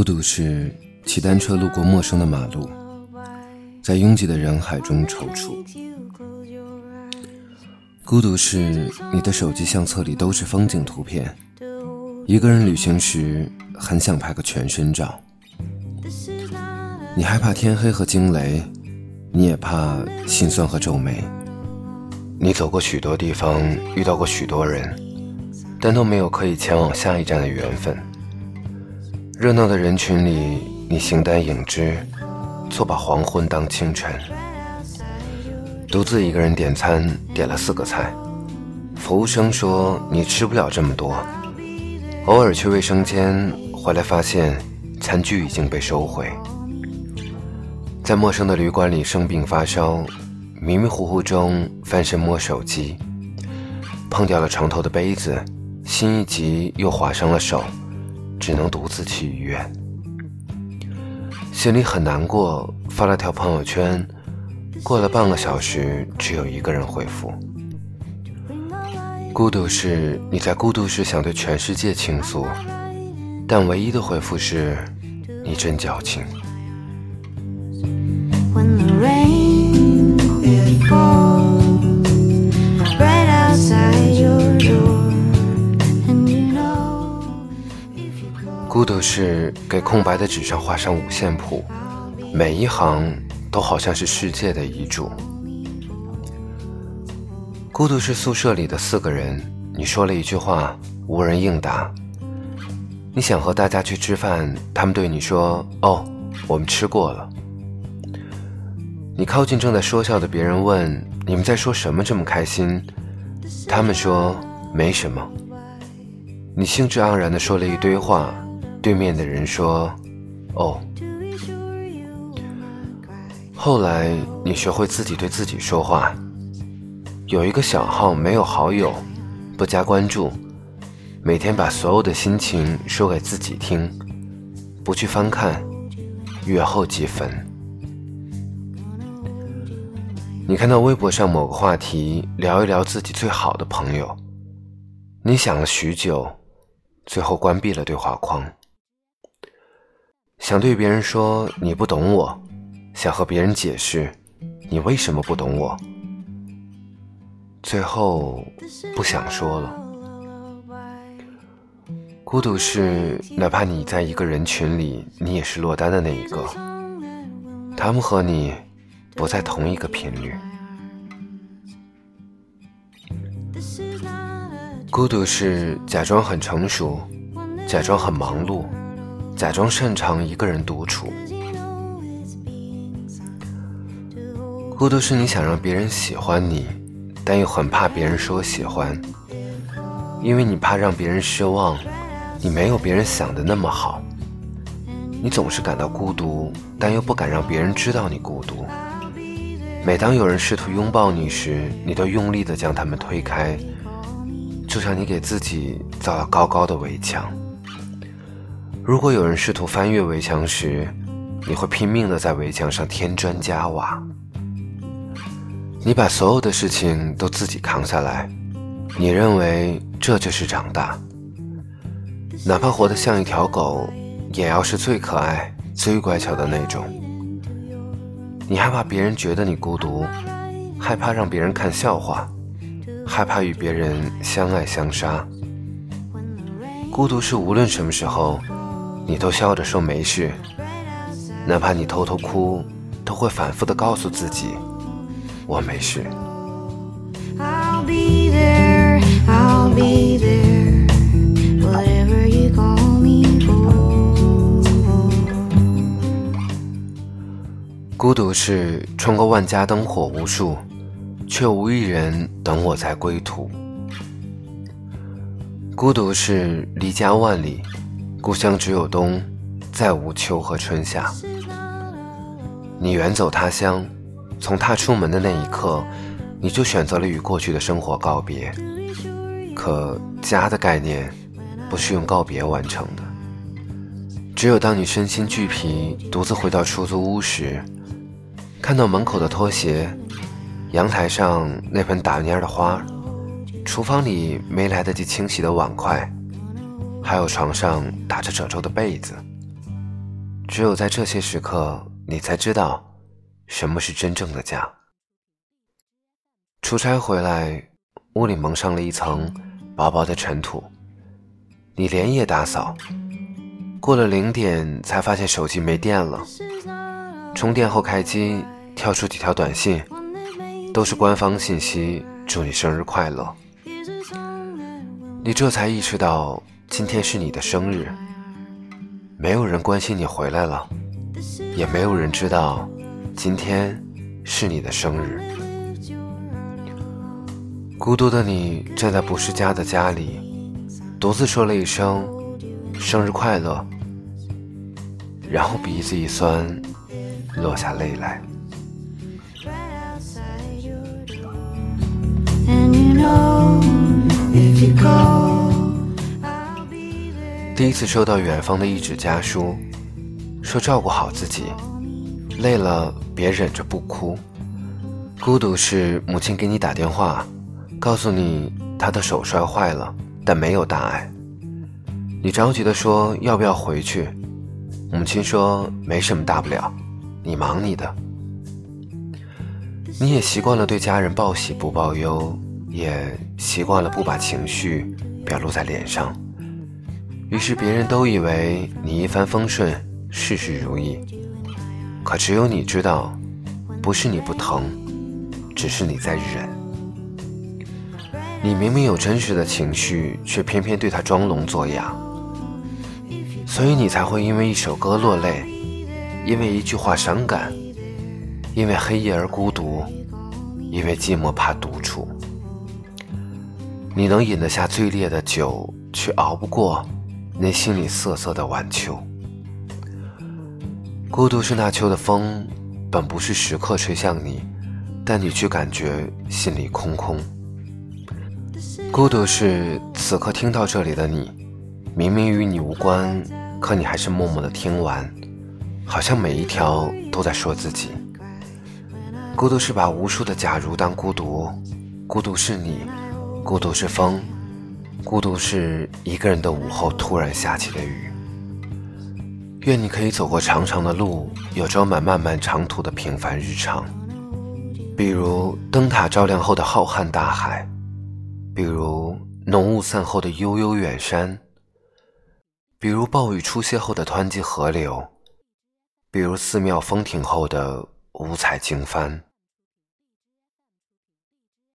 孤独是骑单车路过陌生的马路，在拥挤的人海中踌躇。孤独是你的手机相册里都是风景图片，一个人旅行时很想拍个全身照。你害怕天黑和惊雷，你也怕心酸和皱眉。你走过许多地方，遇到过许多人，但都没有可以前往下一站的缘分。热闹的人群里，你形单影只，错把黄昏当清晨。独自一个人点餐，点了四个菜，服务生说你吃不了这么多。偶尔去卫生间，回来发现餐具已经被收回。在陌生的旅馆里生病发烧。迷迷糊糊中翻身摸手机，碰掉了床头的杯子，心一急又划伤了手，只能独自去医院。心里很难过，发了条朋友圈，过了半个小时，只有一个人回复。孤独是你在孤独时想对全世界倾诉，但唯一的回复是，你真矫情。孤独是给空白的纸上画上五线谱，每一行都好像是世界的遗嘱。孤独是宿舍里的四个人，你说了一句话，无人应答。你想和大家去吃饭，他们对你说：“哦，我们吃过了。”你靠近正在说笑的别人，问：“你们在说什么？这么开心？”他们说：“没什么。”你兴致盎然地说了一堆话，对面的人说：“哦。”后来你学会自己对自己说话。有一个小号没有好友，不加关注，每天把所有的心情说给自己听，不去翻看，月后即焚。你看到微博上某个话题，聊一聊自己最好的朋友，你想了许久，最后关闭了对话框。想对别人说你不懂我，想和别人解释你为什么不懂我，最后不想说了。孤独是，哪怕你在一个人群里，你也是落单的那一个，他们和你。不在同一个频率。孤独是假装很成熟，假装很忙碌，假装擅长一个人独处。孤独是你想让别人喜欢你，但又很怕别人说喜欢，因为你怕让别人失望，你没有别人想的那么好。你总是感到孤独，但又不敢让别人知道你孤独。每当有人试图拥抱你时，你都用力地将他们推开，就像你给自己造了高高的围墙。如果有人试图翻越围墙时，你会拼命地在围墙上添砖加瓦。你把所有的事情都自己扛下来，你认为这就是长大。哪怕活得像一条狗，也要是最可爱、最乖巧的那种。你害怕别人觉得你孤独，害怕让别人看笑话，害怕与别人相爱相杀。孤独是无论什么时候，你都笑着说没事，哪怕你偷偷哭，都会反复的告诉自己，我没事。孤独是穿过万家灯火无数，却无一人等我在归途。孤独是离家万里，故乡只有冬，再无秋和春夏。你远走他乡，从踏出门的那一刻，你就选择了与过去的生活告别。可家的概念，不是用告别完成的。只有当你身心俱疲，独自回到出租屋时。看到门口的拖鞋，阳台上那盆打蔫的花，厨房里没来得及清洗的碗筷，还有床上打着褶皱的被子，只有在这些时刻，你才知道什么是真正的家。出差回来，屋里蒙上了一层薄薄的尘土，你连夜打扫，过了零点才发现手机没电了。充电后开机，跳出几条短信，都是官方信息，祝你生日快乐。你这才意识到今天是你的生日。没有人关心你回来了，也没有人知道今天是你的生日。孤独的你站在不是家的家里，独自说了一声“生日快乐”，然后鼻子一酸，落下泪来。第一次收到远方的一纸家书，说照顾好自己，累了别忍着不哭。孤独是母亲给你打电话，告诉你她的手摔坏了，但没有大碍。你着急的说要不要回去，母亲说没什么大不了，你忙你的。你也习惯了对家人报喜不报忧，也习惯了不把情绪表露在脸上。于是别人都以为你一帆风顺，事事如意，可只有你知道，不是你不疼，只是你在忍。你明明有真实的情绪，却偏偏对他装聋作哑，所以你才会因为一首歌落泪，因为一句话伤感，因为黑夜而孤独，因为寂寞怕独处。你能饮得下最烈的酒，却熬不过。那心里瑟瑟的晚秋，孤独是那秋的风，本不是时刻吹向你，但你却感觉心里空空。孤独是此刻听到这里的你，明明与你无关，可你还是默默的听完，好像每一条都在说自己。孤独是把无数的假如当孤独，孤独是你，孤独是风。孤独是一个人的午后突然下起的雨。愿你可以走过长长的路，有装满漫漫长途的平凡日常，比如灯塔照亮后的浩瀚大海，比如浓雾散后的悠悠远山，比如暴雨初歇后的湍急河流，比如寺庙风停后的五彩经幡。